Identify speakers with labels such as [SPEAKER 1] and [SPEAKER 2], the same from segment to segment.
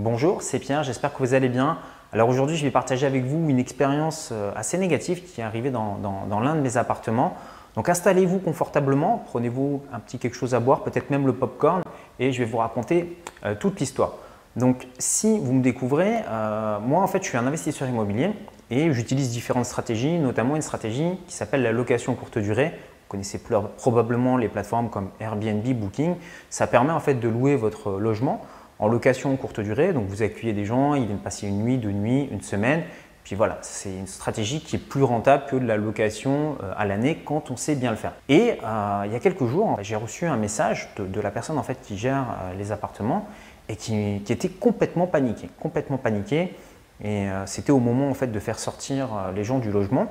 [SPEAKER 1] Bonjour, c'est Pierre, j'espère que vous allez bien. Alors aujourd'hui, je vais partager avec vous une expérience euh, assez négative qui est arrivée dans, l'un de mes appartements. Donc installez-vous confortablement, prenez-vous un petit quelque chose à boire, peut-être même le popcorn, et je vais vous raconter euh, toute l'histoire. Donc si vous me découvrez, euh, moi en fait je suis un investisseur immobilier et j'utilise différentes stratégies, notamment une stratégie qui s'appelle la location courte durée. Vous connaissez probablement les plateformes comme Airbnb, Booking. Ça permet en fait de louer votre logement en location courte durée. Donc vous accueillez des gens, ils viennent passer une nuit, deux nuits, une semaine. Puis voilà, c'est une stratégie qui est plus rentable que de la location euh, à l'année quand on sait bien le faire. Et euh, il y a quelques jours, j'ai reçu un message de, la personne en fait qui gère euh, les appartements et qui, était complètement paniqué, complètement paniqué. Et c'était au moment en fait de faire sortir les gens du logement.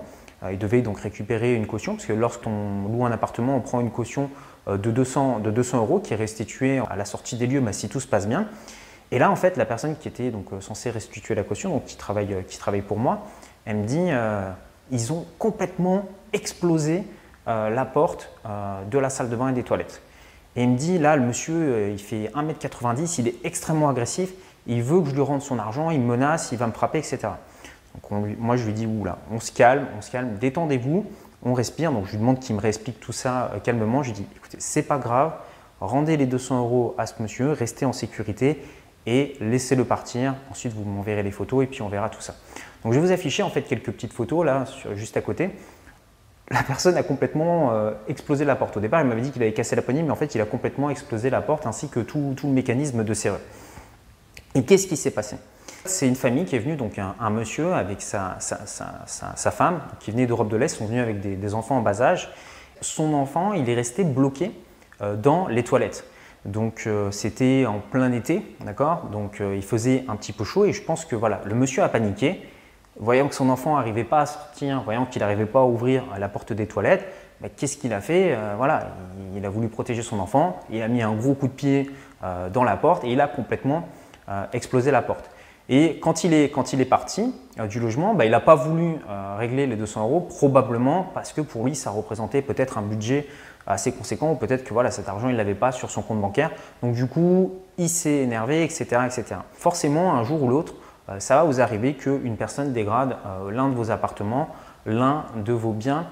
[SPEAKER 1] Ils devaient donc récupérer une caution parce que lorsqu'on loue un appartement, on prend une caution euh, de 200, de 200 euros qui est restitué à la sortie des lieux mais si tout se passe bien. Et là, en fait, la personne qui était donc euh, censée restituer la caution, donc qui travaille, euh, qui travaille pour moi, elle me dit ils ont complètement explosé la porte de la salle de bain et des toilettes. Et il me dit là, le monsieur, il fait 1m90, il est extrêmement agressif, il veut que je lui rende son argent, il me menace, il va me frapper, etc. Donc moi, je lui dis oula, on se calme, on se calme, détendez-vous, on respire. Donc je lui demande qu'il me réexplique tout ça euh, calmement. Je lui dis écoutez, c'est pas grave, rendez les 200 euros à ce monsieur, restez en sécurité et laissez-le partir. Ensuite, vous m'enverrez les photos et puis on verra tout ça. Donc je vais vous afficher en fait quelques petites photos là, juste à côté. La personne a complètement euh, explosé la porte. Au départ, il m'avait dit qu'il avait cassé la poignée, mais en fait, il a complètement explosé la porte ainsi que tout, tout le mécanisme de serrure. Et qu'est-ce qui s'est passé? C'est une famille qui est venue, donc un, monsieur avec sa, femme, qui venait d'Europe de l'Est, sont venus avec des, enfants en bas âge. Son enfant, il est resté bloqué euh, dans les toilettes. Donc euh, c'était en plein été, d'accord? Donc euh, il faisait un petit peu chaud et je pense que voilà, le monsieur a paniqué, voyant que son enfant n'arrivait pas à sortir, voyant qu'il n'arrivait pas à ouvrir la porte des toilettes. Qu'est-ce qu'il a fait? Voilà, il, a voulu protéger son enfant, il a mis un gros coup de pied dans la porte et il a complètement explosé la porte. Et quand il est, quand il est parti euh, du logement, bah, il n'a pas voulu euh, régler les 200 euros, probablement parce que pour lui, ça représentait peut-être un budget assez conséquent, ou peut-être que voilà, cet argent, il ne l'avait pas sur son compte bancaire. Donc du coup, il s'est énervé, etc., etc. Forcément, un jour ou l'autre, euh, ça va vous arriver qu'une personne dégrade l'un de vos appartements, l'un de vos biens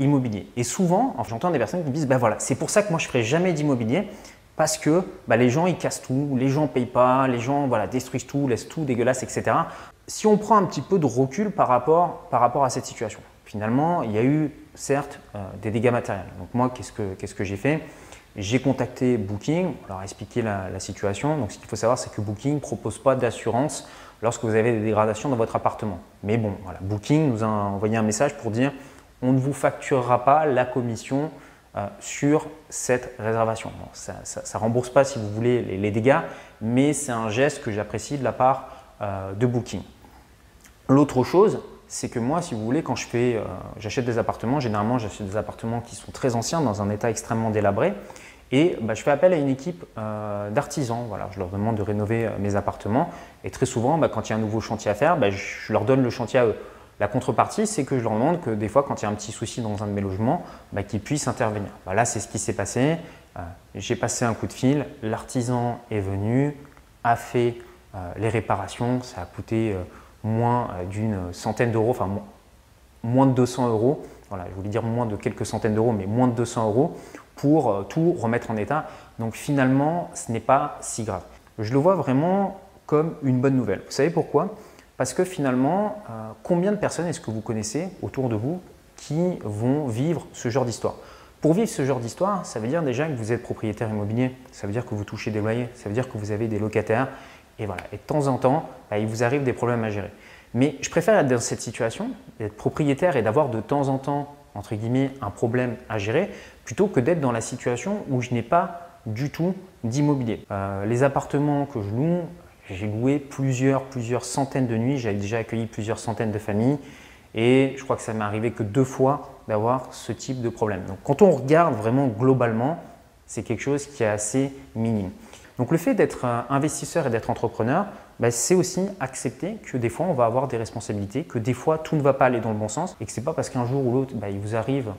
[SPEAKER 1] immobiliers. Et souvent, j'entends des personnes qui me disent, ben voilà, c'est pour ça que moi je ne ferai jamais d'immobilier, parce que bah, les gens ils cassent tout, les gens payent pas, les gens voilà, détruisent tout, laissent tout dégueulasse, etc. Si on prend un petit peu de recul par rapport, par rapport à cette situation, finalement, il y a eu certes euh, des dégâts matériels. Donc moi, qu'est-ce que, qu'est-ce que j'ai fait? J'ai contacté Booking, leur expliqué la, la situation. Donc ce qu'il faut savoir, c'est que Booking ne propose pas d'assurance lorsque vous avez des dégradations dans votre appartement. Mais bon, voilà, Booking nous a envoyé un message pour dire on ne vous facturera pas la commission euh, sur cette réservation. ça ne rembourse pas, si vous voulez, les, dégâts, mais c'est un geste que j'apprécie de la part euh, de Booking. L'autre chose, c'est que moi, si vous voulez, quand je euh, j'achète des appartements, généralement j'achète des appartements qui sont très anciens, dans un état extrêmement délabré, et bah, je fais appel à une équipe d'artisans. Voilà, je leur demande de rénover mes appartements, et très souvent, bah, quand il y a un nouveau chantier à faire, bah, je leur donne le chantier à eux. La contrepartie, c'est que je leur demande que des fois, quand il y a un petit souci dans un de mes logements, bah, qu'ils puissent intervenir. Bah, là, c'est ce qui s'est passé. Euh, j'ai passé un coup de fil, l'artisan est venu, a fait euh, les réparations. Ça a coûté euh, moins d'une centaine d'euros, enfin moins de 200 euros. Voilà, je voulais dire moins de quelques centaines d'euros, mais moins de 200 euros pour tout remettre en état. Donc finalement, ce n'est pas si grave. Je le vois vraiment comme une bonne nouvelle. Vous savez pourquoi? Parce que finalement, euh, combien de personnes est-ce que vous connaissez autour de vous qui vont vivre ce genre d'histoire? Pour vivre ce genre d'histoire, ça veut dire déjà que vous êtes propriétaire immobilier, ça veut dire que vous touchez des loyers, ça veut dire que vous avez des locataires, et voilà. Et de temps en temps, bah, il vous arrive des problèmes à gérer. Mais je préfère être dans cette situation, d'être propriétaire et d'avoir de temps en temps, entre guillemets, un problème à gérer, plutôt que d'être dans la situation où je n'ai pas du tout d'immobilier. Euh, les appartements que je loue, j'ai loué plusieurs, plusieurs centaines de nuits, j'avais déjà accueilli plusieurs centaines de familles et je crois que ça m'est arrivé que deux fois d'avoir ce type de problème. Donc quand on regarde vraiment globalement, c'est quelque chose qui est assez minime. Donc le fait d'être investisseur et d'être entrepreneur, bah, c'est aussi accepter que des fois on va avoir des responsabilités, que des fois tout ne va pas aller dans le bon sens et que ce n'est pas parce qu'un jour ou l'autre bah, il vous arrive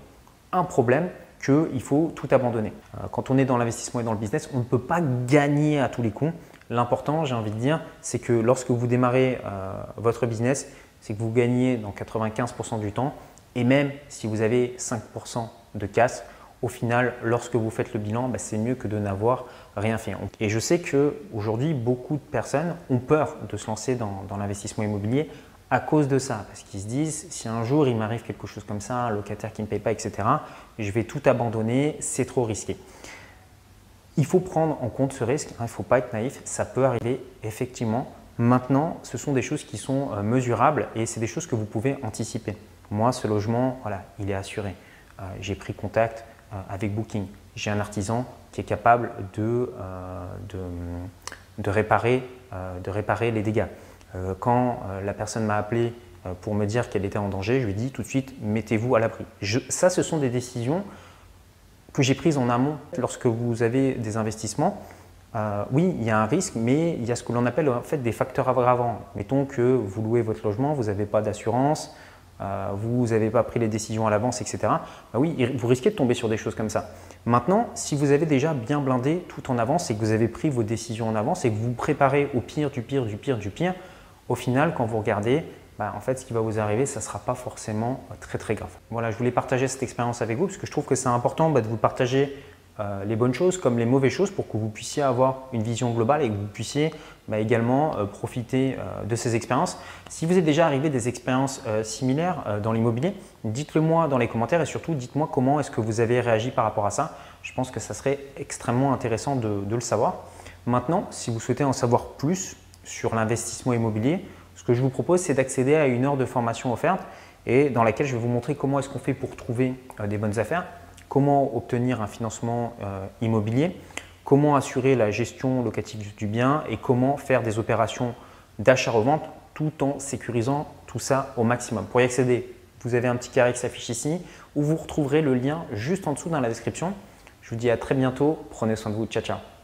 [SPEAKER 1] un problème qu'il faut tout abandonner. Euh, quand on est dans l'investissement et dans le business, on ne peut pas gagner à tous les coups. L'important, j'ai envie de dire, c'est que lorsque vous démarrez euh, votre business, c'est que vous gagnez dans 95% du temps. Et même si vous avez 5% de casse, au final, lorsque vous faites le bilan, bah, c'est mieux que de n'avoir rien fait. Et je sais qu'aujourd'hui, beaucoup de personnes ont peur de se lancer dans, l'investissement immobilier à cause de ça, parce qu'ils se disent, si un jour il m'arrive quelque chose comme ça, un locataire qui ne me paye pas, etc., je vais tout abandonner, c'est trop risqué. Il faut prendre en compte ce risque, hein, il ne faut pas être naïf, ça peut arriver effectivement. Maintenant, ce sont des choses qui sont euh, mesurables et c'est des choses que vous pouvez anticiper. Moi, ce logement, voilà, il est assuré. Euh, j'ai pris contact euh, avec Booking. J'ai un artisan qui est capable de, réparer les dégâts. Quand la personne m'a appelé pour me dire qu'elle était en danger, je lui ai dit tout de suite, mettez-vous à l'abri. Ça, ce sont des décisions que j'ai prises en amont. Lorsque vous avez des investissements, oui, il y a un risque, mais il y a ce que l'on appelle en fait des facteurs aggravants. Mettons que vous louez votre logement, vous n'avez pas d'assurance, euh, vous n'avez pas pris les décisions à l'avance, etc. Bah oui, vous risquez de tomber sur des choses comme ça. Maintenant, si vous avez déjà bien blindé tout en avance et que vous avez pris vos décisions en avance et que vous vous préparez au pire, du pire, du pire, du pire, au final, quand vous regardez, bah, en fait, ce qui va vous arriver, ça ne sera pas forcément très très grave. Voilà, je voulais partager cette expérience avec vous parce que je trouve que c'est important bah, de vous partager euh, les bonnes choses comme les mauvaises choses pour que vous puissiez avoir une vision globale et que vous puissiez bah, également euh, profiter euh, de ces expériences. Si vous êtes déjà arrivé des expériences similaires dans l'immobilier, dites-le moi dans les commentaires et surtout dites-moi comment est-ce que vous avez réagi par rapport à ça. Je pense que ça serait extrêmement intéressant de le savoir. Maintenant, si vous souhaitez en savoir plus sur l'investissement immobilier, ce que je vous propose, c'est d'accéder à une heure de formation offerte et dans laquelle je vais vous montrer comment est-ce qu'on fait pour trouver des bonnes affaires comment obtenir un financement euh, immobilier, comment assurer la gestion locative du bien et comment faire des opérations d'achat-revente tout en sécurisant tout ça au maximum. Pour y accéder, vous avez un petit carré qui s'affiche ici où vous retrouverez le lien juste en dessous dans la description. Je vous dis à très bientôt. Prenez soin de vous. Ciao, ciao.